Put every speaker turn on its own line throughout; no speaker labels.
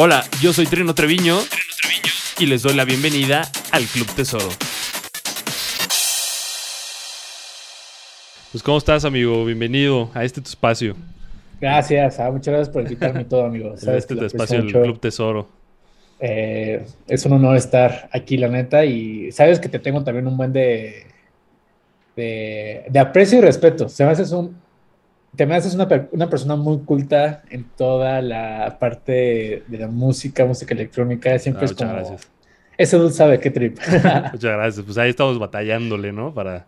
Hola, yo soy Trino Treviño, y les doy la bienvenida al Club Tesoro. Pues ¿cómo estás, amigo? Bienvenido a este tu espacio.
Gracias, ah, muchas gracias por invitarme todo, amigo.
Sabes este tu espacio del Club Tesoro.
Eh, es un honor estar aquí, la neta, y sabes que te tengo también un buen de, de, aprecio y respeto. Se me haces un, te me haces una, una, persona muy culta en toda la parte de la música, música electrónica. Siempre es como. Gracias. Ese dulce sabe qué trip.
muchas gracias. Pues ahí estamos batallándole, ¿no? Para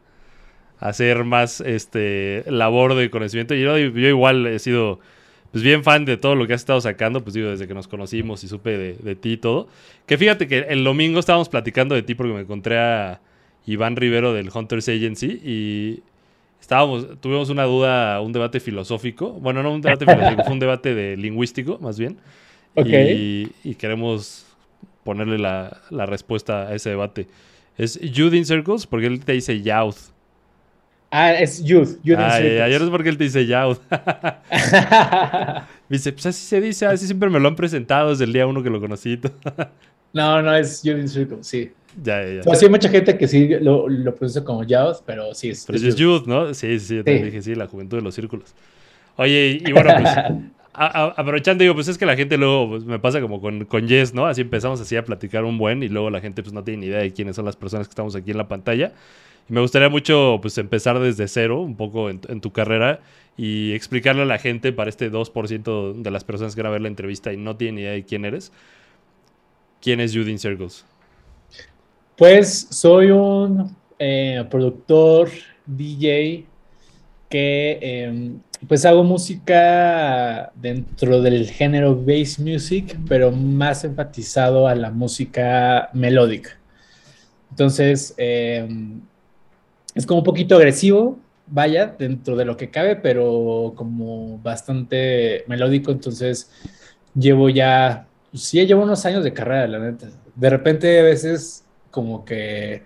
hacer más este labor de conocimiento. Y yo, yo igual he sido pues bien fan de todo lo que has estado sacando, pues digo, desde que nos conocimos y supe de, de ti y todo. Que fíjate que el domingo estábamos platicando de ti porque me encontré a Iván Rivero del Hunters Agency y estábamos, tuvimos una duda, un debate filosófico. Bueno, no un debate filosófico, fue un debate de lingüístico, más bien. Y, y, queremos ponerle la, la, respuesta a ese debate. ¿Es Youth in Circles? Porque él te dice Youth.
Ah, es Youth. youth
ah, ayer es porque él te dice Youth. dice, pues así se dice, así siempre me lo han presentado desde el día uno que lo conocí.
no, no, es Youth in Circles, sí.
Ya, ya.
Sí, hay mucha gente que sí lo, lo pronuncia como Youth, pero sí es.
Pero es, youth. ¿no? Sí, sí, yo te dije, sí, la juventud de los círculos. Oye, y, bueno, pues. aprovechando, digo, pues es que la gente luego pues, me pasa como con, con Yes, ¿no? Así empezamos así a platicar un buen y luego la gente pues no tiene ni idea de quiénes son las personas que estamos aquí en la pantalla. Y me gustaría mucho pues empezar desde cero, un poco en, en tu carrera y explicarle a la gente para este 2% de las personas que van a ver la entrevista y no tienen ni idea de quién eres. ¿Quién es Judin Circles?
Pues soy un eh, productor, DJ, que em, pues hago música dentro del género bass music, pero más enfatizado a la música melódica. Entonces, em, es como un poquito agresivo, vaya, dentro de lo que cabe, pero como bastante melódico. Entonces, llevo ya, pues sí, llevo unos años de carrera, la neta. De repente, a veces como que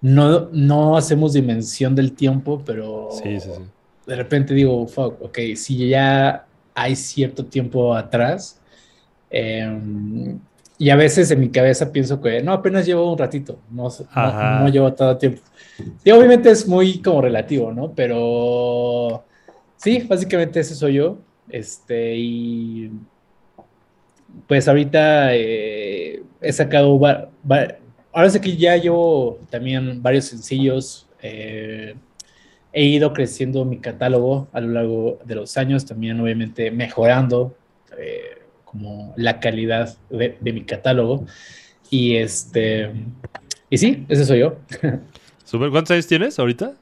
no, no hacemos dimensión del tiempo, pero de repente digo, fuck, ok, si ya hay cierto tiempo atrás, em, y a veces en mi cabeza pienso que no, apenas llevo un ratito, no, no, llevo todo tiempo. Y obviamente es muy como relativo, ¿no? Pero sí, básicamente ese soy yo. Este, y pues ahorita eh, he sacado ahora sé que ya llevo también varios sencillos. Eh, he ido creciendo mi catálogo a lo largo de los años, también obviamente mejorando eh, como la calidad de, mi catálogo. Y este, y sí, ese soy yo.
¿Cuántos años tienes ahorita?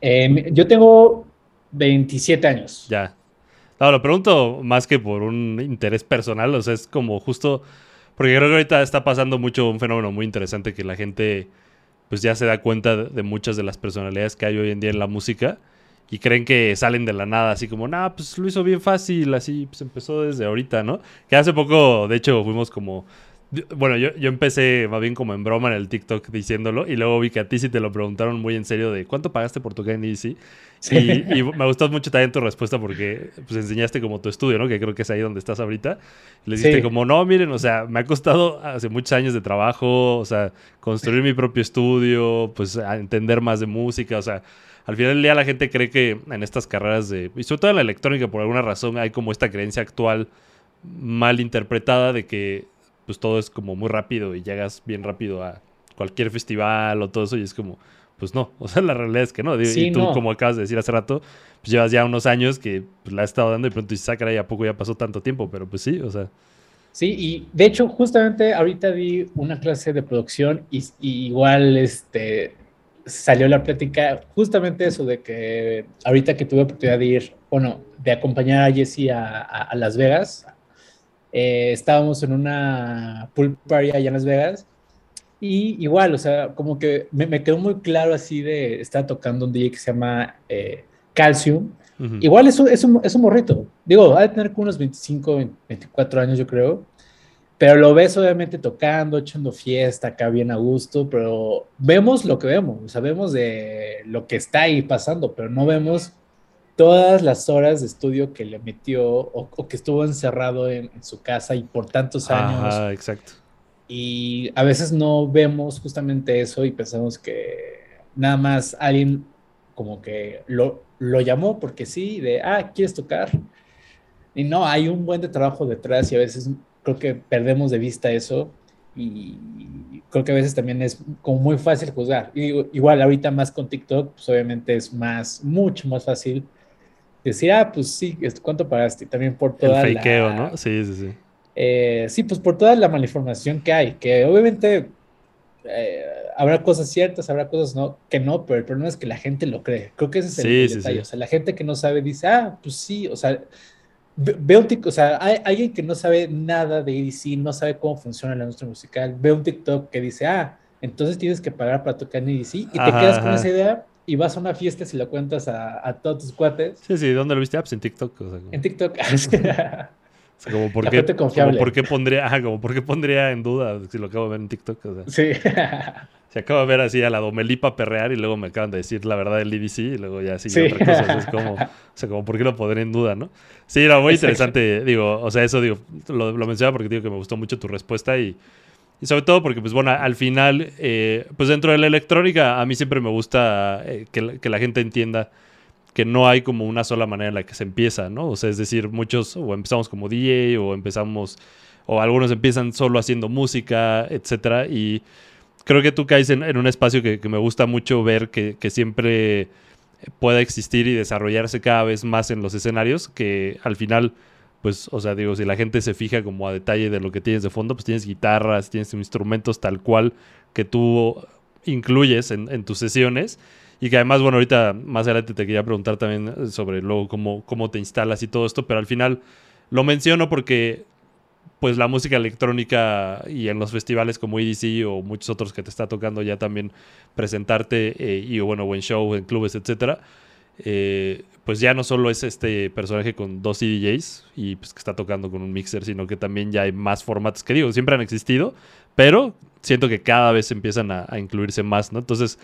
Eh, yo tengo 27 años.
Ya. No, lo pregunto más que por un interés personal, o sea, es como justo porque creo que ahorita está pasando mucho un fenómeno muy interesante que la gente pues ya se da cuenta de muchas de las personalidades que hay hoy en día en la música y creen que salen de la nada, así como, nah, pues lo hizo bien fácil, así pues empezó desde ahorita, ¿no? Que hace poco, de hecho, fuimos como bueno, yo, yo empecé más bien como en broma en el TikTok diciéndolo y luego vi que a ti sí te lo preguntaron muy en serio de ¿cuánto pagaste por tu? Sí. Y, y, me gustó mucho también tu respuesta porque pues enseñaste como tu estudio, ¿no? Que creo que es ahí donde estás ahorita. Le dijiste como, no, miren, o sea, me ha costado hace muchos años de trabajo, o sea, construir mi propio estudio, pues entender más de música, o sea, al final del día la gente cree que en estas carreras de, y sobre todo en la electrónica por alguna razón hay como esta creencia actual mal interpretada de que pues todo es como muy rápido y llegas bien rápido a cualquier festival o todo eso y es como, pues no, o sea, la realidad es que no. y tú, como acabas de decir hace rato, pues llevas ya unos años que pues, la has estado dando y pronto y saca y a poco ya pasó tanto tiempo, pero pues sí, o sea.
Sí, y de hecho, justamente ahorita di una clase de producción y, igual este, salió la plática, justamente eso de que ahorita que tuve oportunidad de ir, bueno, de acompañar a Jesse a, a Las Vegas, eh, estábamos en una pool party allá en Las Vegas y igual, o sea, como que me, quedó muy claro así de estar tocando un DJ que se llama eh, Calcium. Igual es un, es, un, es un morrito. Digo, ha de tener como unos 25, 24 años, yo creo. Pero lo ves obviamente tocando, echando fiesta acá bien a gusto, pero vemos lo que vemos, sabemos de lo que está ahí pasando, pero no vemos todas las horas de estudio que le metió o, que estuvo encerrado en, su casa y por tantos años.
Ajá, exacto.
Y a veces no vemos justamente eso y pensamos que nada más alguien como que lo, lo llamó porque sí, de, ah, ¿quieres tocar? Y no, hay un buen de trabajo detrás y a veces creo que perdemos de vista eso y creo que a veces también es como muy fácil juzgar. Y, igual ahorita más con TikTok, pues obviamente es más, mucho más fácil decir, ah, pues sí, ¿cuánto pagaste? Y también por toda
El fakeo, ¿no? Sí, sí, sí.
Eh, sí, pues por toda la malinformación que hay, que obviamente eh, habrá cosas ciertas, habrá cosas no, que no, pero el problema es que la gente lo cree. Creo que ese es el, detalle. O sea, la gente que no sabe dice, ah, pues sí, o sea, veo un TikTok, o sea, hay alguien que no sabe nada de EDC, no sabe cómo funciona la industria musical, ve un TikTok que dice, ah, entonces tienes que pagar para tocar en EDC y te quedas con esa idea y vas a una fiesta y lo cuentas a, a todos tus cuates.
Sí, sí, ¿dónde lo viste? Ah, pues en TikTok.
En TikTok.
O sea, como por, qué, como por qué pondría, como por qué pondría en duda si lo acabo de ver en TikTok. O sea,
sí.
se acaba de ver así a la Domelipa perrear y luego me acaban de decir la verdad del EDC y luego ya sigue otra cosa. Es como, o sea, como por qué lo pondré en duda, ¿no? Sí, era muy interesante. Digo, o sea, eso digo, lo, lo mencionaba porque digo que me gustó mucho tu respuesta y, y sobre todo porque, pues bueno, al final, eh, pues dentro de la electrónica a mí siempre me gusta eh, que, que la gente entienda que no hay como una sola manera en la que se empieza, ¿no? O sea, es decir, muchos o empezamos como DJ o empezamos, o algunos empiezan solo haciendo música, etcétera. Y creo que tú caes en, un espacio que, me gusta mucho ver que, siempre pueda existir y desarrollarse cada vez más en los escenarios, que al final, pues, o sea, digo, si la gente se fija como a detalle de lo que tienes de fondo, pues tienes guitarras, tienes instrumentos tal cual que tú incluyes en, tus sesiones. Y que además, bueno, ahorita más adelante te quería preguntar también sobre luego cómo, cómo te instalas y todo esto, pero al final lo menciono porque pues la música electrónica y en los festivales como EDC o muchos otros que te está tocando ya también presentarte eh, y bueno, buen show en clubes, etcétera, eh, pues ya no solo es este personaje con dos CDJs y pues que está tocando con un mixer, sino que también ya hay más formatos que digo, siempre han existido, pero siento que cada vez empiezan a, incluirse más, ¿no? Entonces,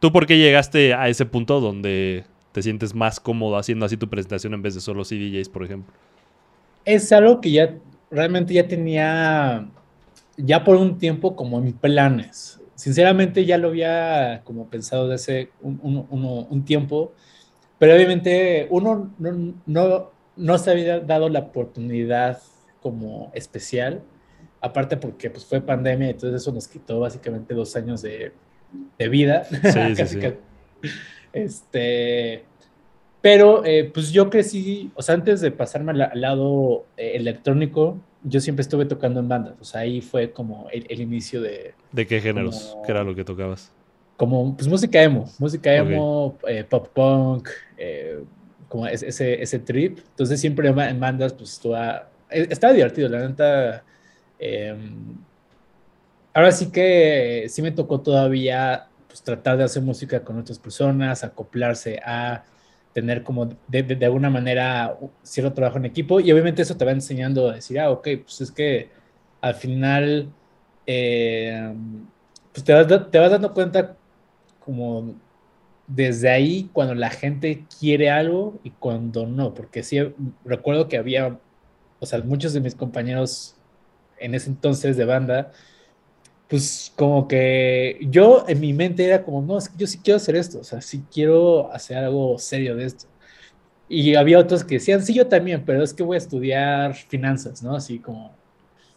¿Tú por qué llegaste a ese punto donde te sientes más cómodo haciendo así tu presentación en vez de solo CDJs, por ejemplo?
Es algo que ya realmente ya tenía ya por un tiempo como en planes. Sinceramente ya lo había como pensado desde hace un, tiempo, pero obviamente uno no, no, no se había dado la oportunidad como especial, aparte porque pues fue pandemia, entonces eso nos quitó básicamente dos años de de vida. Sí, sí, Este, pero eh, pues yo crecí, o sea, antes de pasarme al, lado eh, electrónico, yo siempre estuve tocando en bandas, o sea, ahí fue como el, inicio de...
¿De qué géneros? ¿Qué era lo que tocabas?
Como, pues música emo, música emo, eh, pop punk, como ese, ese trip. Entonces siempre en bandas, pues estaba, estaba divertido, la neta. Em, ahora sí que sí me tocó todavía pues, tratar de hacer música con otras personas, acoplarse a tener como de, alguna manera cierto trabajo en equipo y obviamente eso te va enseñando a decir, ah, ok, pues es que al final eh, pues te vas, te vas dando cuenta como desde ahí cuando la gente quiere algo y cuando no, porque sí recuerdo que había, o sea, muchos de mis compañeros en ese entonces de banda, pues como que yo en mi mente era como, no, es que yo sí quiero hacer esto, o sea, sí quiero hacer algo serio de esto. Y había otros que decían, sí, yo también, pero es que voy a estudiar finanzas, ¿no? Así como...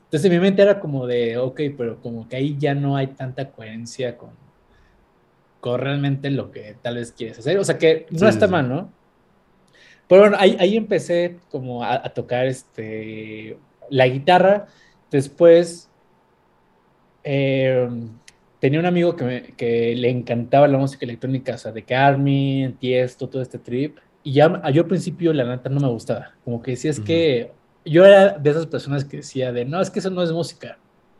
Entonces en mi mente era como de, ok, pero como que ahí ya no hay tanta coherencia con, realmente lo que tal vez quieres hacer. O sea que no está mal, ¿no? Pero bueno, ahí, ahí empecé como a, a tocar este, la guitarra. Después eh, tenía un amigo que, que, le encantaba la música electrónica, o sea, de Carmen, Tiesto, todo este trip. Y ya yo al principio, la neta, no me gustaba. Como que decía, es que yo era de esas personas que decía de, no, es que eso no es música,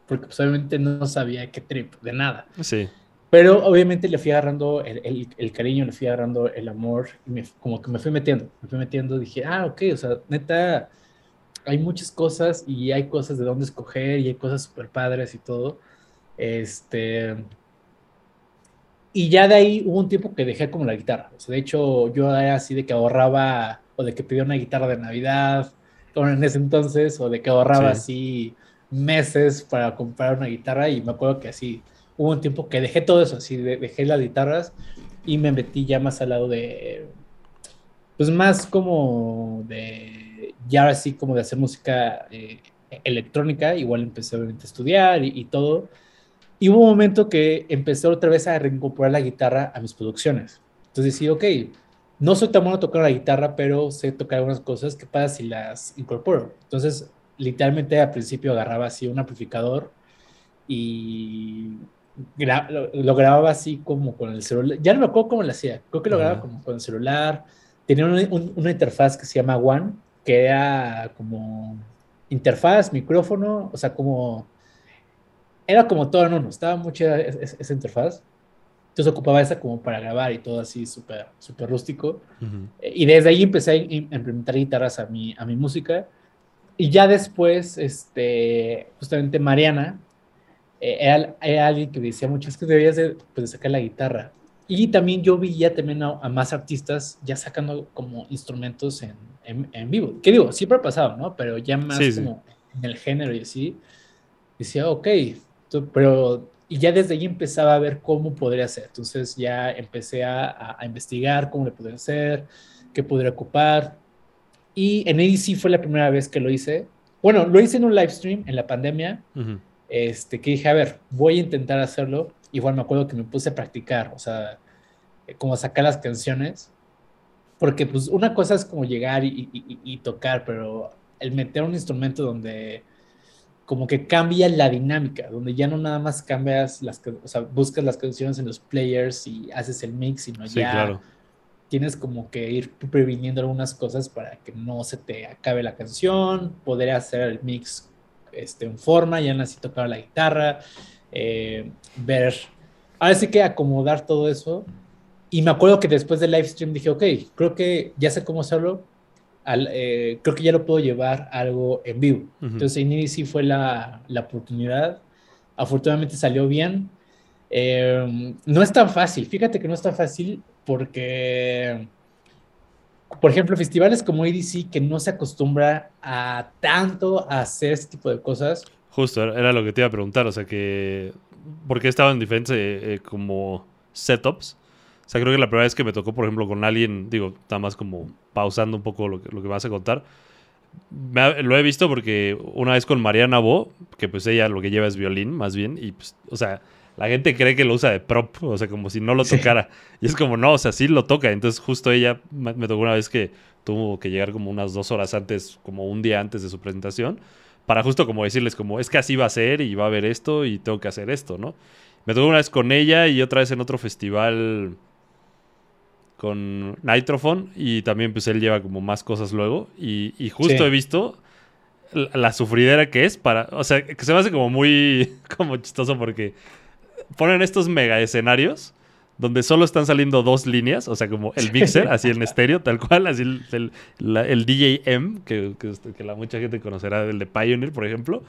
porque pues obviamente no sabía qué trip, de nada.
Sí.
Pero obviamente le fui agarrando el, el, el cariño, le fui agarrando el amor, y me, como que me fui metiendo, me fui metiendo, dije, ah, ok, o sea, neta, hay muchas cosas y hay cosas de dónde escoger y hay cosas súper padres y todo. Este... Y ya de ahí hubo un tiempo que dejé como la guitarra. O sea, de hecho, yo era así de que ahorraba o de que pedía una guitarra de Navidad, como en ese entonces, o de que ahorraba así meses para comprar una guitarra y me acuerdo que así hubo un tiempo que dejé todo eso, así dejé las guitarras y me metí ya más al lado de, pues más como de, ya así como de hacer música eh, electrónica, igual empecé a estudiar y, todo. Y hubo un momento que empecé otra vez a reincorporar la guitarra a mis producciones. Entonces sí, ok, no soy tan bueno tocando la guitarra, pero sé tocar algunas cosas. ¿Qué pasa si las incorporo? Entonces, literalmente al principio agarraba así un amplificador y lo, grababa así como con el celular. Ya no me acuerdo cómo lo hacía. Creo que lo grababa como con el celular. Tenía una, interfaz que se llama One, que era como interfaz, micrófono, o sea, como... Era como todo en uno. Estaba mucho esa interfaz. Entonces ocupaba esa como para grabar y todo así súper super rústico. Y desde ahí empecé a implementar guitarras a mi, a mi música. Y ya después, este, justamente Mariana, eh, era, alguien que decía mucho, es que debías de, pues, sacar la guitarra. Y también yo vi ya también a, más artistas ya sacando como instrumentos en, en, en, vivo. Que digo, siempre ha pasado, ¿no? Pero ya más como en el género y así. Decía, ok, pero y ya desde ahí empezaba a ver cómo podría ser. Entonces ya empecé a, a, investigar cómo le podría hacer, qué podría ocupar. Y en ADC fue la primera vez que lo hice. Bueno, lo hice en un live stream en la pandemia. Este, que dije, a ver, voy a intentar hacerlo. Igual me acuerdo que me puse a practicar, o sea, eh, como sacar las canciones. Porque pues una cosa es como llegar y, y, y tocar, pero el meter un instrumento donde como que cambia la dinámica, donde ya no nada más cambias las, o sea, buscas las canciones en los players y haces el mix, sino ya tienes como que ir previniendo algunas cosas para que no se te acabe la canción, poder hacer el mix este, en forma, ya así tocar la guitarra, eh, ver, ahora sí que acomodar todo eso. Y me acuerdo que después del live stream dije, ok, creo que ya sé cómo hacerlo, eh, creo que ya lo puedo llevar algo en vivo. Entonces, en sí fue la, la, oportunidad. Afortunadamente salió bien. Eh, no es tan fácil, fíjate que no es tan fácil porque, por ejemplo, festivales como EDC que no se acostumbra a tanto a hacer este tipo de cosas.
Justo, era lo que te iba a preguntar, o sea que, ¿por qué estaban diferentes eh, como setups? O sea, creo que la primera vez que me tocó, por ejemplo, con alguien, digo, nada más como pausando un poco lo que, lo que me vas a contar, lo he visto porque una vez con Mariana Bo, que pues ella lo que lleva es violín, más bien, y pues, o sea, la gente cree que lo usa de prop, o sea, como si no lo tocara. Y es como, no, o sea, sí lo toca. Entonces, justo ella me, tocó una vez que tuvo que llegar como unas dos horas antes, como un día antes de su presentación, para justo como decirles, como, es que así va a ser y va a haber esto y tengo que hacer esto, ¿no? Me tocó una vez con ella y otra vez en otro festival con Nitrophone y también pues él lleva como más cosas luego y, justo he visto la, sufridera que es para, o sea, que se me hace como muy como chistoso porque ponen estos mega escenarios donde solo están saliendo dos líneas, o sea, como el mixer, así en estéreo, tal cual, así el, el, DJ M, que, que, la mucha gente conocerá, el de Pioneer, por ejemplo,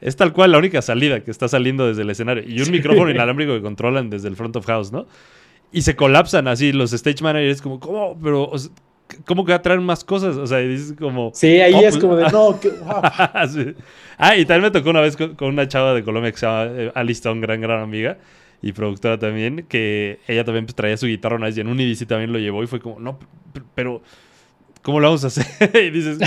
es tal cual la única salida que está saliendo desde el escenario. Y un micrófono inalámbrico que controlan desde el front of house, ¿no? y se colapsan así los stage managers como, ¿cómo? Pero, ¿cómo que va a traer más cosas? O sea, dices como...
Sí, ahí es pues, como de, no,
Ah, y también me tocó una vez con, una chava de Colombia que se llama eh, Alista, un gran, gran amiga y productora también, que ella también pues, traía su guitarra una vez y en un IDC también lo llevó y fue como, no, pero... ¿Cómo lo vamos a hacer? y dices,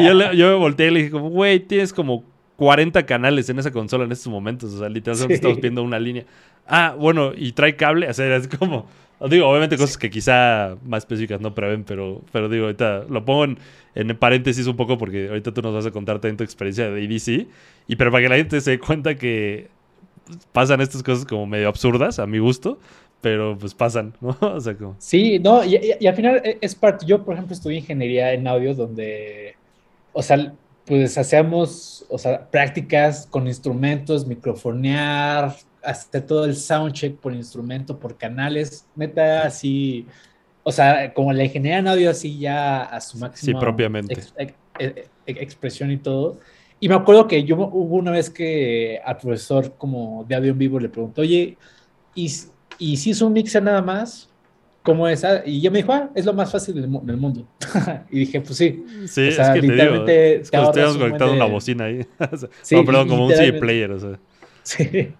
y yo, yo me volteé y le dije como, güey, tienes como 40 canales en esa consola en estos momentos. O sea, literalmente estamos viendo una línea. Ah, bueno, y trae cable. O sea, es como. Digo, obviamente cosas que quizá más específicas no prevén, pero, pero digo, ahorita lo pongo en, en, paréntesis un poco porque ahorita tú nos vas a contar también tu experiencia de EDC. Y pero para que la gente se dé cuenta que pasan estas cosas como medio absurdas, a mi gusto, pero pues pasan, ¿no? O sea, como...
Sí, no, y, y, al final es parte. Yo, por ejemplo, estudié ingeniería en audio donde, o sea, pues hacíamos, o sea, prácticas con instrumentos, microfonear, hacer todo el soundcheck por instrumento, por canales, neta, así, o sea, como la ingeniería en audio así ya a su máximo.
Sí, propiamente.
expresión y todo. Y me acuerdo que yo hubo una vez que al profesor como de audio en vivo le preguntó, oye, ¿y, y si es un mixer nada más? ¿Cómo es? Ah, y yo me dijo, ah, es lo más fácil del, mundo. y dije, pues sí.
Sí, o sea, es que literalmente te digo, es como si conectado una bocina ahí. sí, no, perdón, como un CD player, o sea.
Sí.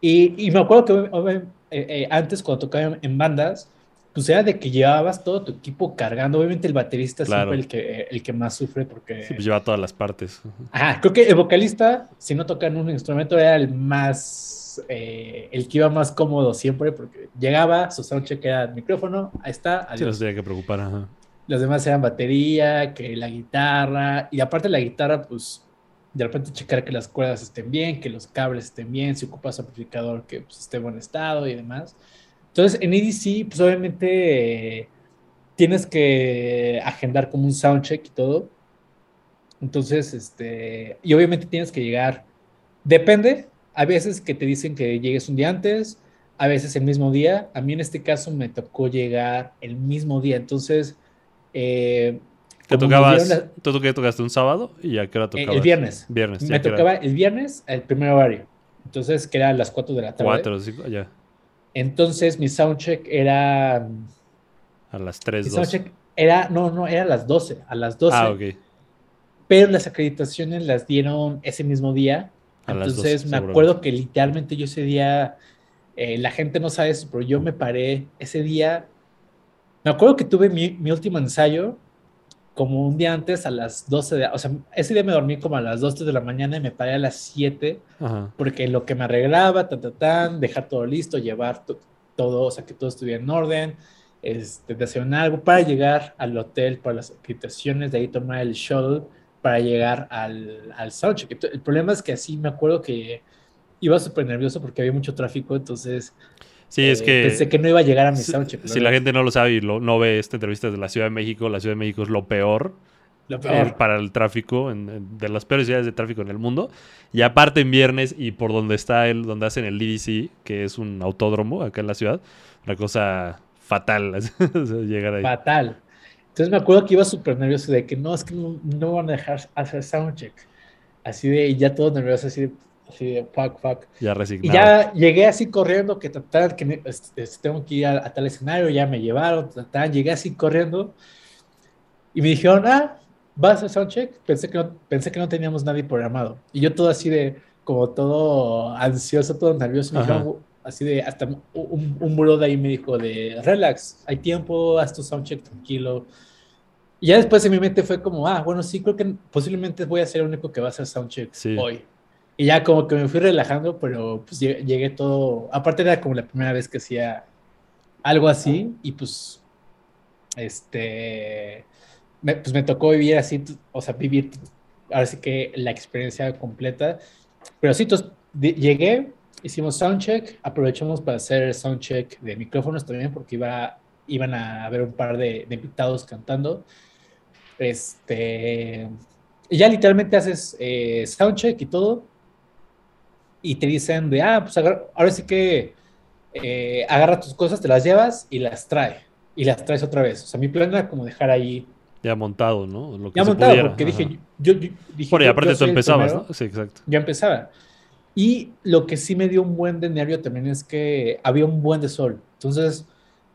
Y, y me acuerdo que eh, eh, antes cuando tocaba en bandas, pues era de que llevabas todo tu equipo cargando. Obviamente el baterista es siempre el que, el que más sufre porque...
Sí, pues lleva todas las partes.
Ajá, creo que el vocalista, si no toca en un instrumento, era el más eh, el que iba más cómodo siempre, porque llegaba, su soundcheck era el micrófono, ahí está.
Adiós. Sí, no se tenía que preocupar. Ajá.
Los demás eran batería, que la guitarra, y aparte la guitarra, pues de repente checar que las cuerdas estén bien, que los cables estén bien, si ocupas amplificador que pues, esté en buen estado y demás. Entonces en EDC, pues obviamente tienes que agendar como un soundcheck y todo. Entonces, este, y obviamente tienes que llegar, depende, a veces que te dicen que llegues un día antes, a veces el mismo día. A mí en este caso me tocó llegar el mismo día. Entonces, eh,
¿Te tocabas, ¿Tú qué tocaste un sábado? ¿Y a qué hora tocabas?
El viernes.
Viernes.
Me tocaba el viernes, el primer horario. Entonces, que era a las 4 de la tarde.
4, 5, ya.
Entonces, mi soundcheck era...
A las 3,
Mi soundcheck era, no, no, era a las 12, a las 12.
Ah, ok.
Pero las acreditaciones las dieron ese mismo día entonces me acuerdo que literalmente yo ese día, eh, la gente no sabe eso, pero yo me paré ese día, me acuerdo que tuve mi, mi, último ensayo como un día antes a las 12 de, o sea, ese día me dormí como a las 2 de la mañana y me paré a las 7, porque lo que me arreglaba, tan, tan, tan, dejar todo listo, llevar todo, o sea, que todo estuviera en orden, este, desayunar algo para llegar al hotel, para las habitaciones, de ahí tomar el shuttle para llegar al, al soundcheck. El problema es que así me acuerdo que iba súper nervioso porque había mucho tráfico, entonces...
Sí, es eh, que...
Pensé que no iba a llegar a mi soundcheck.
Si la gente no lo sabe y no ve esta entrevista de la Ciudad de México, la Ciudad de México es lo peor.
Lo peor.
para el tráfico, de las peores ciudades de tráfico en el mundo. Y aparte en viernes y por donde está el, donde hacen el DDC, que es un autódromo acá en la ciudad, una cosa fatal llegar ahí.
Fatal. Entonces me acuerdo que iba súper nervioso de que no, es que no, van a dejar hacer soundcheck. Así de, y ya todo nervioso, así de, así de, fuck, fuck.
Ya resignado.
Y ya llegué así corriendo, que trataban que tengo que ir a, tal escenario, ya me llevaron, trataban, llegué así corriendo. Y me dijeron, ah, ¿vas a soundcheck? Pensé que, no, pensé que no teníamos nadie programado. Y yo todo así de, como todo ansioso, todo nervioso. Me dijeron, así de, hasta un, un de ahí me dijo de, relax, hay tiempo, haz tu soundcheck tranquilo. Y ya después en mi mente fue como, ah, bueno, sí, creo que posiblemente voy a ser el único que va a hacer soundcheck hoy. Y ya como que me fui relajando, pero pues llegué todo, aparte era como la primera vez que hacía algo así y pues, este, me, pues me tocó vivir así, o sea, vivir ahora sí que la experiencia completa. Pero sí, entonces llegué, hicimos soundcheck, aprovechamos para hacer soundcheck de micrófonos también porque iba, iban a haber un par de, invitados cantando. Este, y ya literalmente haces eh, soundcheck y todo y te dicen de, ah, pues ahora sí que eh, agarra tus cosas, te las llevas y las trae. Y las traes otra vez. O sea, mi plan era como dejar ahí
ya montado, ¿no?
Lo que ya montado, porque dije, yo, dije,
Bueno, y aparte tú empezabas, ¿no? Sí, exacto.
Ya empezaba. Y lo que sí me dio un buen de nervio también es que había un buen de sol. Entonces,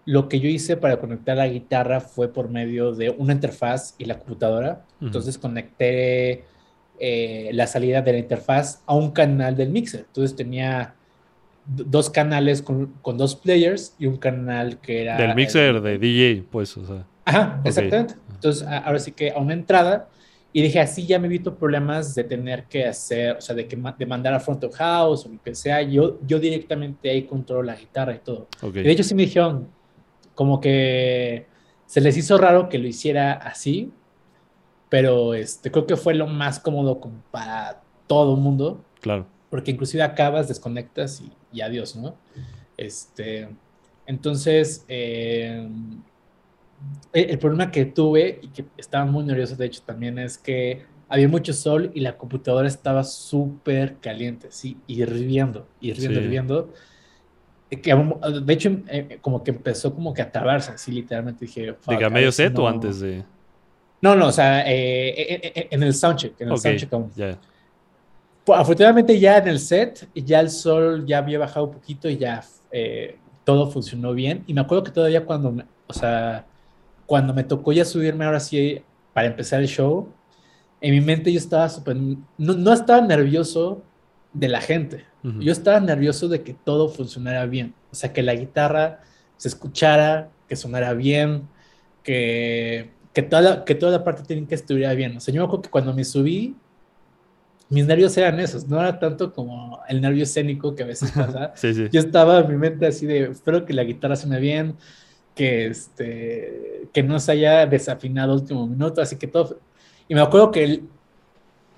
lo que yo hice para conectar la guitarra fue por medio de una interfaz y la computadora. Entonces, conecté eh, la salida de la interfaz a un canal del mixer. Entonces, tenía dos canales con, con, dos players y un canal que era...
Del mixer de DJ, pues, o sea.
Ajá, exactamente. Entonces, ahora sí que a una entrada y dije, así ya me evito problemas de tener que hacer, o sea, de, que, de mandar a front of house o lo que sea. Yo, yo directamente ahí controlo la guitarra y todo. Y de hecho sí me dijeron, como que se les hizo raro que lo hiciera así, pero este, creo que fue lo más cómodo como para todo el mundo.
Claro.
Porque inclusive acabas, desconectas y, y adiós, ¿no? Este, entonces, eh, el, problema que tuve y que estaba muy nervioso, de hecho, también es que había mucho sol y la computadora estaba súper caliente, sí, hirviendo, hirviendo,
Sí.
hirviendo. Eh, que, um, de hecho, eh, como que empezó como que a trabarse, así literalmente dije,
¿De
"Fuck,
que a
a
medio set o
no-".
antes de...?
No, no, o sea, eh, eh, eh, en el soundcheck, en el
Ok,
soundcheck aún.
ya.
Pues, afortunadamente ya en el set, ya el sol ya había bajado un poquito y ya eh, todo funcionó bien. Y me acuerdo que todavía cuando, me- o sea, cuando me tocó ya subirme ahora sí para empezar el show, en mi mente yo estaba súper, no, no estaba nervioso de la gente,
Ujú.
yo estaba nervioso de que todo funcionara bien. O sea, que la guitarra se escuchara, que sonara bien, que, que, toda, la, que toda la parte técnica estuviera bien. O sea, yo me acuerdo que cuando me subí, mis nervios eran esos, no era tanto como el nervio escénico que a veces pasa.
Sí, sí.
Yo estaba en mi mente así de, espero que la guitarra suene bien, que, este, que no se haya desafinado último minuto, así que todo. Y me acuerdo que el-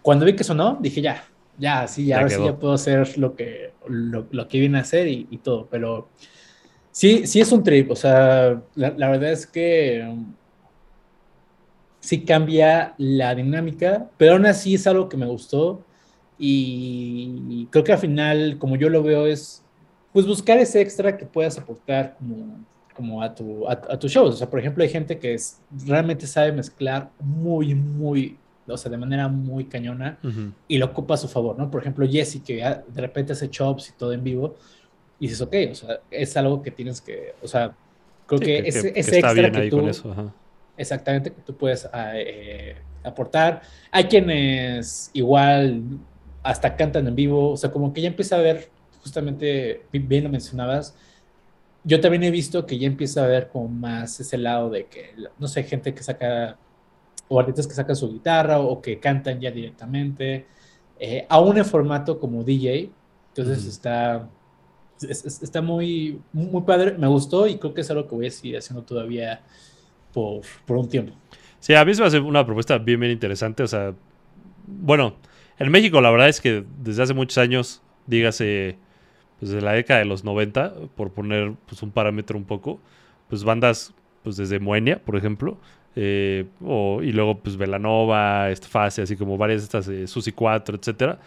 cuando vi que sonó, dije ya, ya, sí,
Ya
ahora sí ya puedo hacer lo que, lo, lo que viene a hacer y, y todo, pero sí, sí es un trip, o sea, la, la verdad es que sí cambia la dinámica, pero aún así es algo que me gustó y creo que al final, como yo lo veo, es pues buscar ese extra que puedas aportar como, como a, tu, a, a tus shows. O sea, por ejemplo, hay gente que es, realmente sabe mezclar muy, muy, o sea, de manera muy cañona y lo ocupa a su favor, ¿no? Por ejemplo, Jesse, que de repente hace chops y todo en vivo, y dices, ok, o sea, es algo que tienes que, o sea, creo
Sí,
que, ese,
que
ese extra que tú,
eso.
Exactamente, que tú puedes ah, eh, aportar. Hay quienes igual hasta cantan en vivo, o sea, como que ya empieza a ver, justamente, bi- bien lo mencionabas, yo también he visto que ya empieza a ver como más ese lado de que, no sé, gente que saca, o artistas que sacan su guitarra o que cantan ya directamente, eh, aún en formato como DJ, entonces está, es- es- está muy, muy padre, me gustó y creo que es algo que voy a seguir haciendo todavía por, un tiempo.
Sí, a mí se me hace una propuesta bien, bien interesante. O sea, bueno, en México la verdad es que desde hace muchos años, dígase, pues de la década de los 90, por poner pues, un parámetro un poco, pues bandas pues desde Moenia, por ejemplo, eh, o- y luego pues Velanova, Fase, así como varias de estas, eh, Susi 4, etcétera,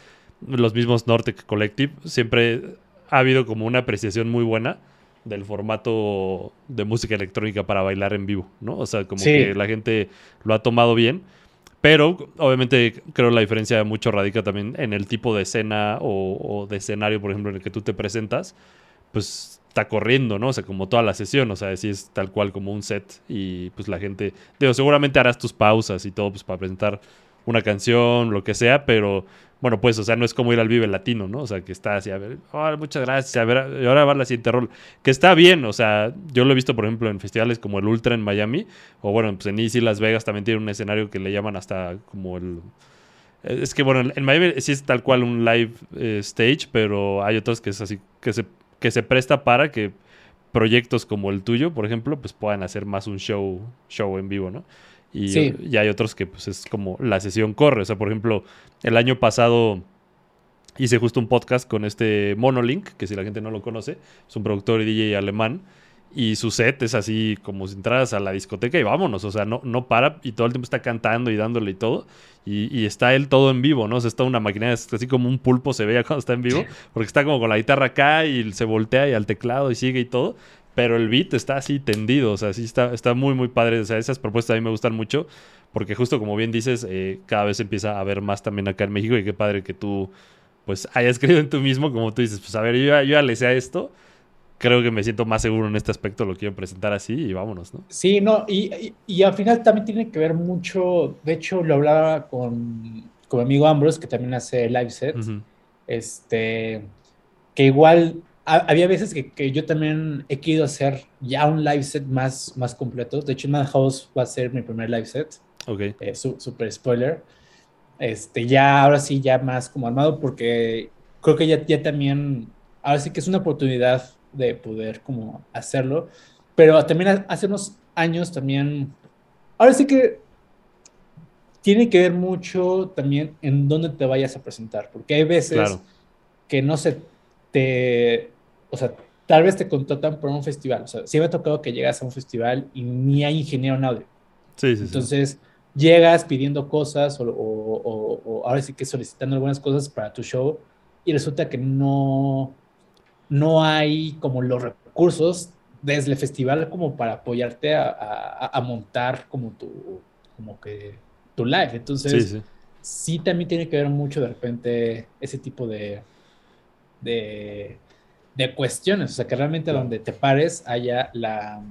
los mismos Nortec Collective, siempre ha habido como una apreciación muy buena del formato de música electrónica para bailar en vivo, ¿no? O sea, como
Sí.
que la gente lo ha tomado bien. Pero obviamente creo la diferencia mucho radica también en el tipo de escena o, o de escenario, por ejemplo, en el que tú te presentas, pues está corriendo, ¿no? O sea, como toda la sesión, o sea, si es tal cual como un set y pues la gente, digo, seguramente harás tus pausas y todo pues para presentar una canción, lo que sea, pero bueno, pues, o sea, no es como ir al Vive Latino, ¿no? O sea, que está así, a ver, "Oh, muchas gracias, a ver, y ahora va la siguiente rol. Que está bien, o sea, yo lo he visto, por ejemplo, en festivales como el Ultra en Miami, o bueno, pues en Easy Las Vegas también tiene un escenario que le llaman hasta como el... Es que bueno, en Miami sí es tal cual un live eh, stage, pero hay otros que es así, que se, que se presta para que proyectos como el tuyo, por ejemplo, pues puedan hacer más un show, show en vivo, ¿no? Y,
Sí.
y hay otros que pues es como la sesión corre. O sea, por ejemplo, el año pasado hice justo un podcast con este Monolink, que si la gente no lo conoce, es un productor y DJ alemán. Y su set es así como si entraras a la discoteca y vámonos. O sea, no, no para y todo el tiempo está cantando y dándole y todo. Y, y está él todo en vivo, ¿no? O sea, está una máquina, es así como un pulpo se veía cuando está en vivo. Porque está como con la guitarra acá y se voltea y al teclado y sigue y todo. Pero el beat está así tendido, o sea, sí está, está muy, muy padre. O sea, esas propuestas a mí me gustan mucho. Porque justo como bien dices, eh, cada vez empieza a haber más también acá en México. Y qué padre que tú, pues, hayas creído en tú mismo, como tú dices, pues, a ver, yo, yo ya le sé a esto creo que me siento más seguro en este aspecto, lo quiero presentar así y vámonos, ¿no?
Sí, no, y, y, y al final también tiene que ver mucho, de hecho lo hablaba con, con mi amigo Ambrose, que también hace live sets,
Ujú.
este, que igual ha- había veces que, que yo también he querido hacer ya un live set más, más completo, de hecho Madhouse va a ser mi primer live set,
Ok.
eh, su- super spoiler, este, ya ahora sí, ya más como armado, porque creo que ya, ya también, ahora sí que es una oportunidad de poder como hacerlo, pero también ha- hace unos años también, ahora sí que tiene que ver mucho también en dónde te vayas a presentar, porque hay veces
Claro.
que no se te, o sea, tal vez te contratan por un festival, o sea, sí me ha tocado que llegas a un festival y ni hay ingeniero en audio.
Sí, sí, sí.
Entonces, llegas pidiendo cosas o, ahora sí que solicitando algunas cosas para tu show y resulta que no, no hay como los recursos desde el festival como para apoyarte a, montar como tu, como que tu live. Entonces, sí, también tiene que ver mucho de repente ese tipo de, de, de cuestiones. O sea, que realmente donde te pares haya la...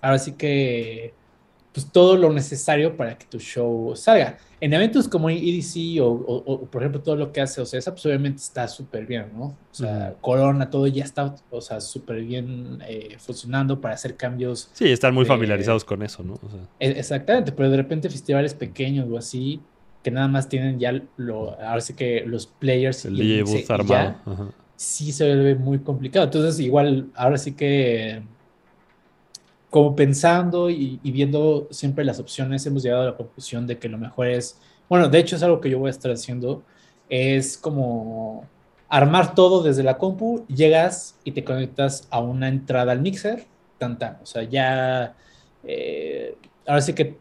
Ahora sí que pues, todo lo necesario para que tu show salga. En eventos como EDC o, por ejemplo, todo lo que hace Ocesa, pues obviamente está súper bien, ¿no? O sea, Corona, todo ya está, o sea, súper bien eh, funcionando para hacer cambios.
Sí, están muy familiarizados con eso, ¿no?
E, exactamente, pero de repente festivales pequeños o así, que nada más tienen ya lo, ahora sí que los players.
El y bus armado.
sí se ve muy complicado. Entonces, igual, ahora sí que como pensando y, viendo siempre las opciones, hemos llegado a la conclusión de que lo mejor es, bueno, de hecho es algo que yo voy a estar haciendo, es como armar todo desde la compu, llegas y te conectas a una entrada al mixer, tan tan, o sea, ya, eh, ahora sí que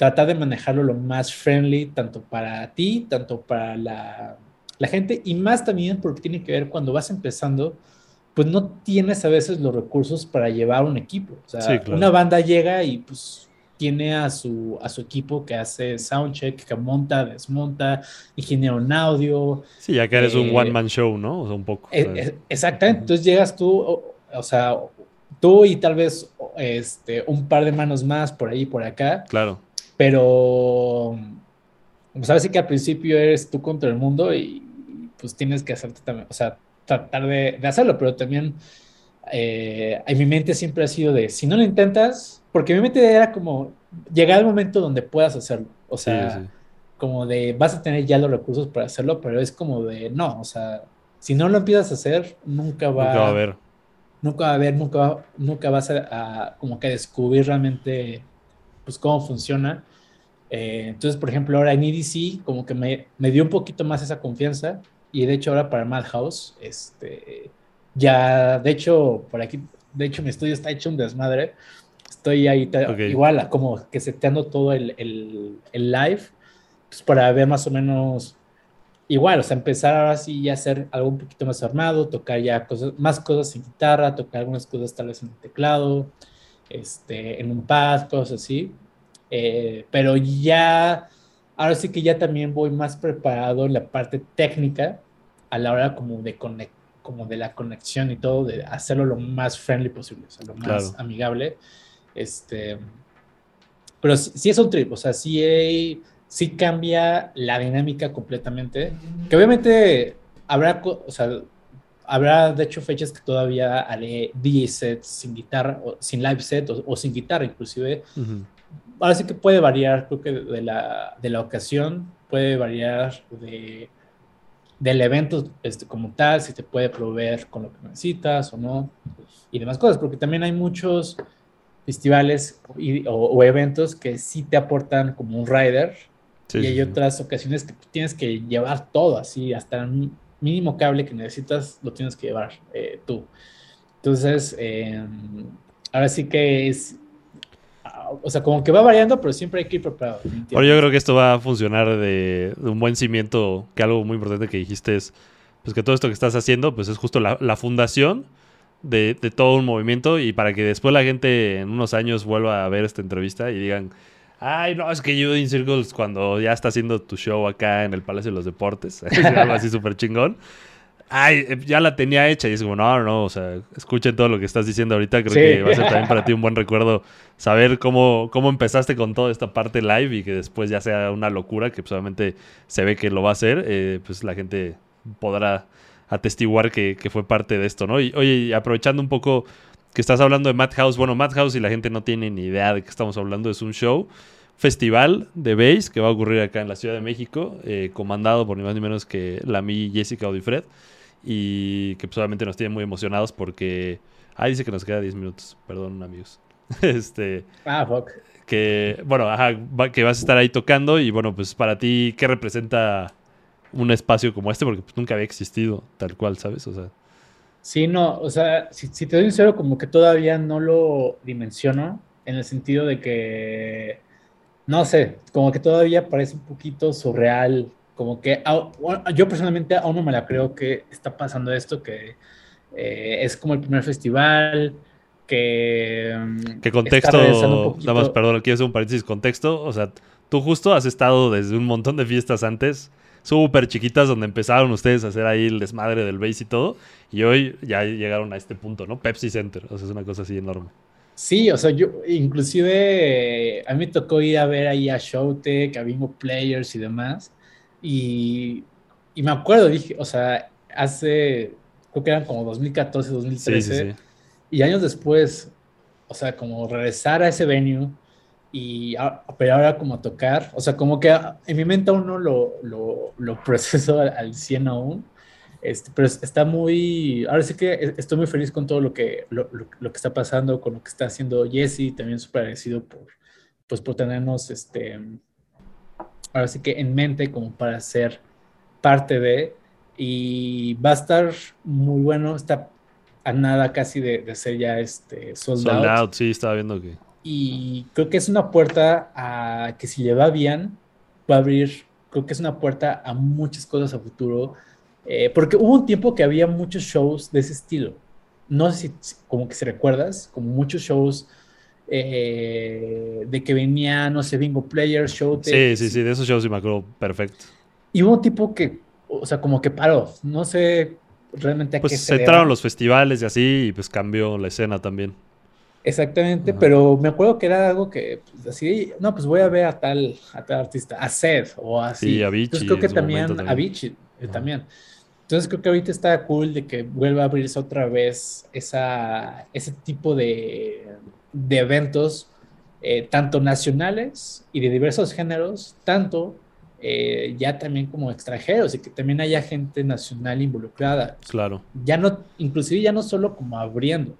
tratar de manejarlo lo más friendly, tanto para ti, tanto para la, la gente, y más también porque tiene que ver cuando vas empezando, pues no tienes a veces los recursos para llevar un equipo. O sea, una banda llega y pues tiene a su, a su equipo que hace soundcheck, que monta, desmonta, ingeniero en audio.
Sí, ya que eres un eh, one-man show, ¿no? O sea, un poco.
E, exactamente. Entonces llegas tú, o, sea, tú y tal vez este, un par de manos más por ahí y por acá.
Claro.
Pero, sabes pues, que al principio eres tú contra el mundo y pues tienes que hacerte también, o sea, tratar de, hacerlo, pero también eh, en mi mente siempre ha sido de, si no lo intentas, porque mi mente era como, llegar al momento donde puedas hacerlo, o sea, como de, vas a tener ya los recursos para hacerlo, pero es como de, no, o sea, si no lo empiezas a hacer, nunca va,
nunca va a haber.
Nunca va a haber, nunca, nunca vas a, como que descubrir realmente, pues, cómo funciona. Eh, entonces, por ejemplo, ahora en EDC, como que me, me dio un poquito más esa confianza y de hecho ahora para Madhouse, este, ya, de hecho, por aquí, de hecho mi estudio está hecho un desmadre. Estoy ahí igual, como que seteando todo el, el, el, live, pues para ver más o menos igual, o sea, empezar ahora sí ya a hacer algo un poquito más armado, tocar ya cosas, más cosas en guitarra, tocar algunas cosas tal vez en el teclado, este, en un pad, cosas así. Eh, pero ya Ahora sí que ya también voy más preparado en la parte técnica a la hora como de como de la conexión y todo, de hacerlo lo más friendly posible, o sea, lo más amigable. Este, pero sí, es un trip, o sea, sí, sí cambia la dinámica completamente. Que obviamente habrá, o sea, habrá de hecho fechas que todavía haré DJ sets sin guitarra, o sin live set o, sin guitarra inclusive, ahora sí que puede variar, creo que de la, de la ocasión, puede variar de, del evento este, como tal, si te puede proveer con lo que necesitas o no, y demás cosas, porque también hay muchos festivales o, eventos que sí te aportan como un rider, y hay otras ocasiones que tienes que llevar todo, así, hasta el mínimo cable que necesitas, lo tienes que llevar eh, tú. Entonces, em, ahora sí que es, o sea, como que va variando, pero siempre hay que ir preparado.
Bueno, yo creo que esto va a funcionar de, un buen cimiento, que algo muy importante que dijiste es, pues que todo esto que estás haciendo, pues es justo la, fundación de, todo un movimiento y para que después la gente en unos años vuelva a ver esta entrevista y digan, ay, no, es que yo in Circles cuando ya está haciendo tu show acá en el Palacio de los Deportes, algo así súper chingón ay, eh, ya la tenía hecha. Y es como, no, no, o sea, escuchen todo lo que estás diciendo ahorita. Creo que va a ser también para ti un buen recuerdo saber cómo, cómo empezaste con toda esta parte live y que después ya sea una locura, que solamente se ve que lo va a hacer, eh, pues la gente podrá atestiguar que, fue parte de esto, ¿no? Y oye, aprovechando un poco que estás hablando de Madhouse, bueno, Madhouse y la gente no tiene ni idea de qué estamos hablando, es un show festival de bass que va a ocurrir acá en la Ciudad de México, eh, comandado por ni más ni menos que la mi Jessica Odifred y que pues nos tiene muy emocionados porque... Ah, dice que nos queda 10 minutos, perdón amigos. este...
Ah, fuck.
Que, bueno, ajá, que vas a estar ahí tocando y bueno, pues para ti, ¿qué representa un espacio como este? Porque pues, nunca había existido tal cual, ¿sabes? O sea...
Sí, no, o sea, si, te doy sincero, como que todavía no lo dimensiono en el sentido de que no sé, como que todavía parece un poquito surreal, como que yo personalmente aún no me la creo que está pasando esto, que eh, es como el primer festival, que...
Mm, ¿Qué contexto? Nada más, perdón, quiero hacer un paréntesis, contexto, o sea, tú justo has estado desde un montón de fiestas antes, súper chiquitas, donde empezaron ustedes a hacer ahí el desmadre del base y todo, y hoy ya llegaron a este punto, ¿no? Pepsi Center, o sea, es una cosa así enorme.
Sí, o sea, yo inclusive a mí me tocó ir a ver ahí a Showtech, a Bingo Players y demás. Y, y, me acuerdo, dije, o sea, hace, creo que eran como 2014, 2013. Y años después, o sea, como regresar a ese venue y pero ahora como tocar, o sea, como que en mi mente aún no lo, lo, lo proceso al, al 100 aún. Este, pero está muy, ahora sí que estoy muy feliz con todo lo que, lo, lo, que está pasando, con lo que está haciendo Jesse, también súper agradecido por, pues, por tenernos, este, ahora sí que en mente como para ser parte de, y va a estar muy bueno, está a nada casi de, de ser ya este, sold, sold out.
Sí, estaba viendo que.
Y creo que es una puerta a que si le va bien, va a abrir, creo que es una puerta a muchas cosas a futuro eh, porque hubo un tiempo que había muchos shows de ese estilo. No sé si, como que se recuerdas, como muchos shows eh, de que venía, no sé, Bingo Players, Show.
Sí, sí, sí, de esos shows sí me acuerdo perfecto.
Y hubo un tipo que, o sea, como que paró. No sé realmente a
pues
qué
se entraron los festivales y así, y pues cambió la escena también.
Exactamente, pero me acuerdo que era algo que pues, así, no, pues voy a ver a tal, a tal artista, a Seth o así.
Sí, a Vichy.
Entonces creo que también, a Vichy eh, también. Entonces creo que ahorita está cool de que vuelva a abrirse otra vez esa, ese tipo de, de eventos, eh, tanto nacionales y de diversos géneros, tanto eh, ya también como extranjeros y que también haya gente nacional involucrada.
Claro.
Ya no, inclusive ya no solo como abriendo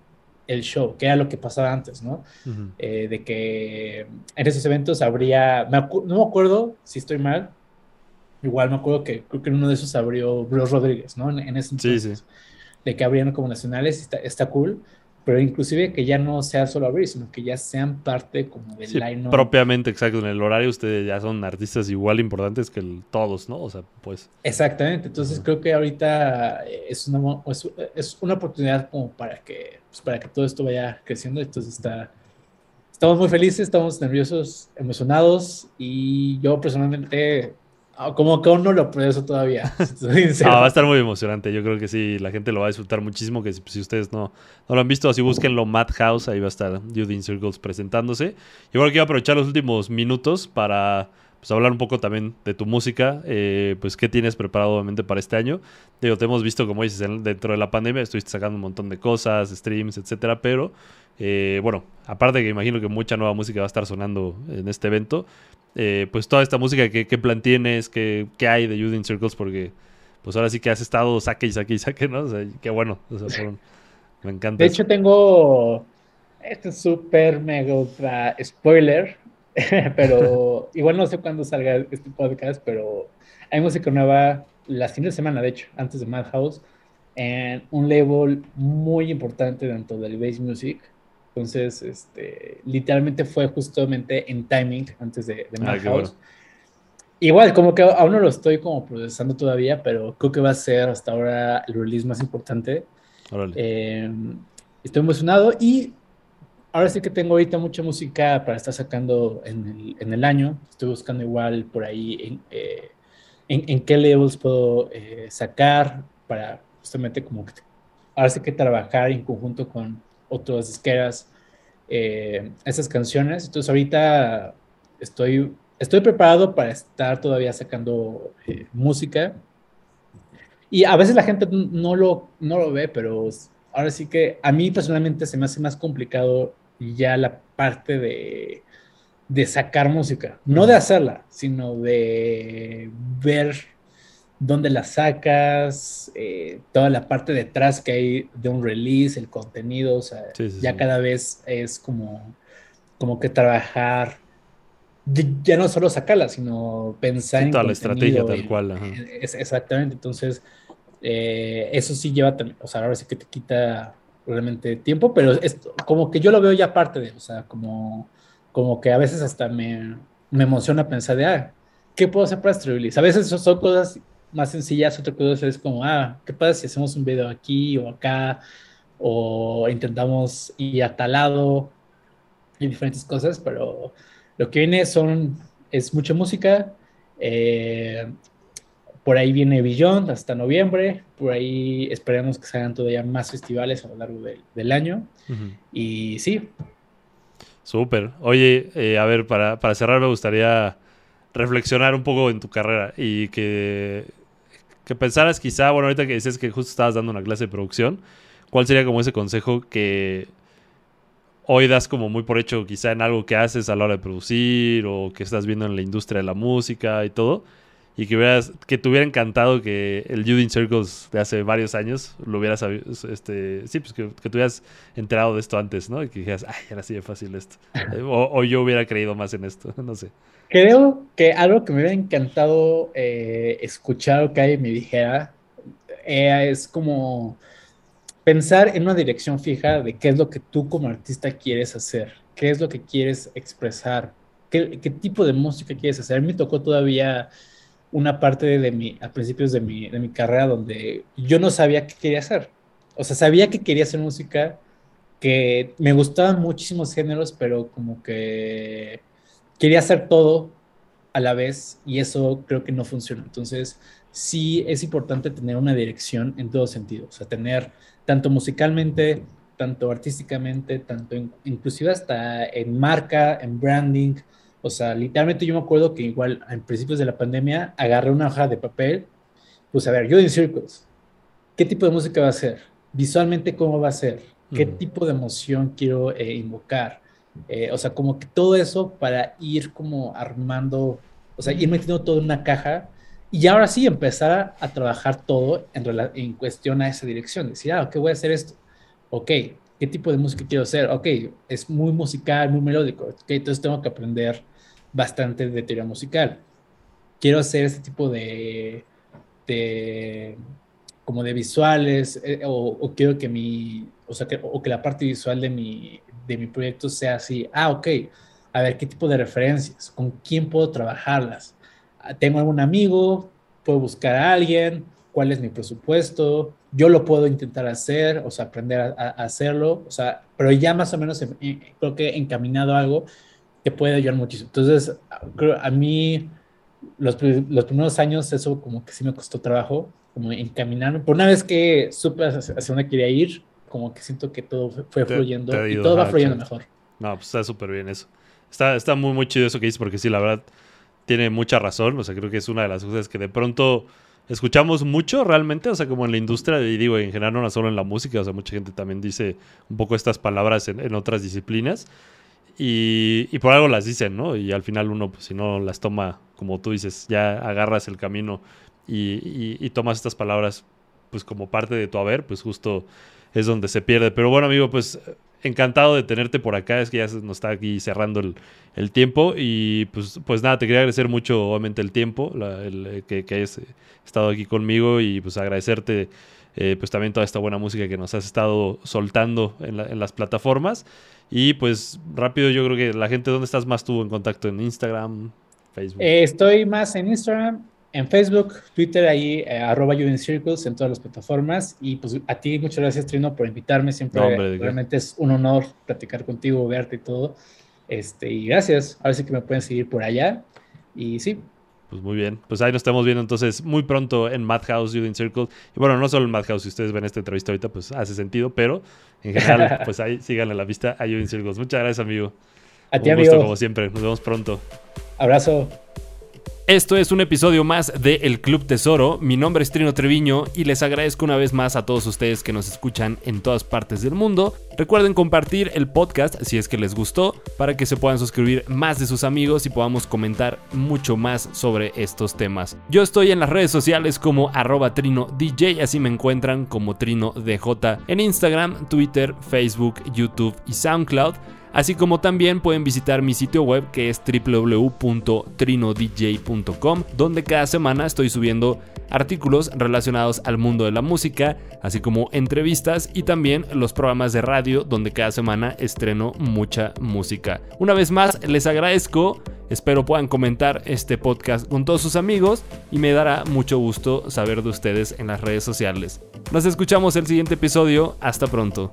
el show, que era lo que pasaba antes, ¿no? Eh, de que en esos eventos habría, no me acuerdo si estoy mal, Igual me acuerdo que creo que en uno de esos abrió Bros Rodríguez, ¿no? En, ese entonces. Sí, sí. De que abrieron como nacionales, está, está cool pero inclusive que ya no sea solo abrir, sino que ya sean parte como del line
Propiamente, exacto. En el horario ustedes ya son artistas igual importantes que todos, ¿no? O sea, pues.
Exactamente. Entonces creo que ahorita es una, es, una oportunidad como para que, pues, para que todo esto vaya creciendo. Entonces está, estamos muy felices, estamos nerviosos, emocionados y yo personalmente como que aún no lo proceso todavía.
va a estar muy emocionante. Yo creo que sí, la gente lo va a disfrutar muchísimo. Que si, ustedes no, no, lo han visto, así búsquenlo Madhouse. Ahí va a estar Judy Circles presentándose. Y bueno, quiero aprovechar los últimos minutos para pues, hablar un poco también de tu música. Eh, pues, ¿qué tienes preparado obviamente para este año? Digo, te hemos visto, como dices, dentro de la pandemia. Estuviste sacando un montón de cosas, streams, etcétera. Pero, eh, bueno, aparte que imagino que mucha nueva música va a estar sonando en este evento. Eh, pues toda esta música, ¿qué, plan tienes? ¿Qué, hay de Youth Circles? Porque pues ahora sí que has estado saque y saque y saque, ¿no? O sea, qué bueno. me encanta.
De hecho, tengo este súper mega spoiler, pero igual no sé cuándo salga este podcast, pero hay música nueva la siguiente semana, de hecho, antes de Madhouse, en un label muy importante dentro del bass music. Entonces, este, literalmente fue justamente en timing antes de, de ah, Igual, como que aún no lo estoy como procesando todavía, pero creo que va a ser hasta ahora el release más importante. Eh, estoy emocionado y ahora sí que tengo ahorita mucha música para estar sacando en el, año. Estoy buscando igual por ahí en, eh, en, qué levels puedo eh, sacar para justamente como ahora sí que trabajar en conjunto con otras disqueras eh, esas canciones. Entonces ahorita estoy, estoy preparado para estar todavía sacando música. Y a veces la gente no lo, no lo ve, pero ahora sí que a mí personalmente se me hace más complicado ya la parte de, de sacar música. No de hacerla, sino de ver dónde la sacas, eh, toda la parte detrás que hay de un release, el contenido, o sea, ya cada vez es como, como que trabajar, ya no solo sacarla, sino pensar en
toda la estrategia tal cual.
Es, exactamente, entonces eh, eso sí lleva, o sea, ahora sí que te quita realmente tiempo, pero es como que yo lo veo ya parte de, o sea, como, como que a veces hasta me me emociona pensar de, ah, ¿qué puedo hacer para Streamlabs? A veces son cosas más sencillas, otra cosa es como, ah, ¿qué pasa si hacemos un video aquí o acá? O intentamos ir a tal lado y diferentes cosas, pero lo que viene son, es mucha música. Eh, por ahí viene Beyond hasta noviembre. Por ahí esperemos que se hagan todavía más festivales a lo largo del año. Y sí.
Súper. Oye, eh, a ver, para, para cerrar me gustaría reflexionar un poco en tu carrera y que, que pensaras quizá, bueno, ahorita que dices que justo estabas dando una clase de producción, ¿cuál sería como ese consejo que hoy das como muy por hecho quizá en algo que haces a la hora de producir o que estás viendo en la industria de la música y todo? Y que, hubieras, que te hubiera encantado que el Judin Circles de hace varios años lo hubieras este, sí, pues que, te hubieras enterado de esto antes, ¿no? Y que dijeras, ay, era así de fácil esto. o, yo hubiera creído más en esto, no sé.
Creo que algo que me hubiera encantado eh, escuchar o que alguien me dijera eh, es como pensar en una dirección fija de qué es lo que tú como artista quieres hacer, qué es lo que quieres expresar, qué, qué tipo de música quieres hacer. A mí me tocó todavía una parte de mi, a principios de mi, de mi carrera donde yo no sabía qué quería hacer. O sea, sabía que quería hacer música, que me gustaban muchísimos géneros, pero como que quería hacer todo a la vez y eso creo que no funciona. Entonces, sí es importante tener una dirección en todo sentido, o sea, tener tanto musicalmente, tanto artísticamente, tanto inclusive hasta en marca, en branding, o sea, literalmente yo me acuerdo que igual en principios de la pandemia agarré una hoja de papel, pues a ver, yo en Circles, ¿qué tipo de música va a ser? Visualmente, ¿cómo va a ser? ¿Qué tipo de emoción quiero eh, invocar? Eh, o sea, como que todo eso para ir como armando, o sea, ir metiendo todo en una caja y ahora sí empezar a, trabajar todo en, en cuestión a esa dirección. Decir, ah, ok, voy a hacer esto. Ok, ¿qué tipo de música quiero hacer? Ok, es muy musical, muy melódico. Ok, entonces tengo que aprender bastante de teoría musical. Quiero hacer este tipo de, de como de visuales, eh, o, quiero que mi, o sea, que, o que la parte visual de mi, de mi proyecto sea así, ah, ok, a ver, ¿qué tipo de referencias? ¿Con quién puedo trabajarlas? Ah, ¿Tengo algún amigo? ¿Puedo buscar a alguien? ¿Cuál es mi presupuesto? Yo lo puedo intentar hacer, o sea, aprender a, hacerlo, o sea, pero ya más o menos creo que encaminado a algo te puede ayudar muchísimo. Entonces, creo, a mí los, los, primeros años eso como que sí me costó trabajo, como encaminarme. Por una vez que supe hacia, dónde quería ir, como que siento que todo fue fluyendo y todo va fluyendo mejor.
No, pues está súper bien eso. Está, está muy, muy chido eso que dices, porque sí, la verdad, tiene mucha razón. O sea, creo que es una de las cosas que de pronto escuchamos mucho realmente, o sea, como en la industria, y digo, en general no solo en la música, o sea, mucha gente también dice un poco estas palabras en, otras disciplinas. Y, por algo las dicen, ¿no? Y al final uno, pues si no las toma, como tú dices, ya agarras el camino y, tomas estas palabras, pues como parte de tu haber, pues justo es donde se pierde. Pero bueno, amigo, pues encantado de tenerte por acá. Es que ya nos está aquí cerrando el, tiempo. Y pues, pues nada, te quería agradecer mucho, obviamente, el tiempo el, que, que, hayas estado aquí conmigo y pues agradecerte eh, pues también toda esta buena música que nos has estado soltando en, en las plataformas. Y pues rápido, yo creo que la gente, ¿dónde estás más tú en contacto? ¿En Instagram, Facebook?
Eh, estoy más en Instagram, en Facebook, Twitter, ahí, eh, arroba you Circles en todas las plataformas. Y pues a ti, muchas gracias, Trino, por invitarme. Siempre realmente es un honor platicar contigo, verte y todo. Este, y gracias. Ahora sí que me pueden seguir por allá. Y sí,
pues muy bien. Pues ahí nos estamos viendo entonces muy pronto en Madhouse, Judin Circle. Y bueno, no solo en Madhouse, si ustedes ven esta entrevista ahorita, pues hace sentido, pero en general, pues ahí síganle la vista a Judin Circles. Muchas gracias, amigo.
A ti, Un gusto,
como siempre. Nos vemos pronto.
Abrazo.
Esto es un episodio más de El Club Tesoro. Mi nombre es Trino Treviño y les agradezco una vez más a todos ustedes que nos escuchan en todas partes del mundo. Recuerden compartir el podcast si es que les gustó para que se puedan suscribir más de sus amigos y podamos comentar mucho más sobre estos temas. Yo estoy en las redes sociales como arroba Trino DJ, así me encuentran como Trino DJ en Instagram, Twitter, Facebook, YouTube y SoundCloud. Así como también pueden visitar mi sitio web que es www.trinodj.com, donde cada semana estoy subiendo artículos relacionados al mundo de la música, así como entrevistas y también los programas de radio donde cada semana estreno mucha música. Una vez más, les agradezco Espero puedan comentar este podcast con todos sus amigos y me dará mucho gusto saber de ustedes en las redes sociales. Nos escuchamos el siguiente episodio. Hasta pronto.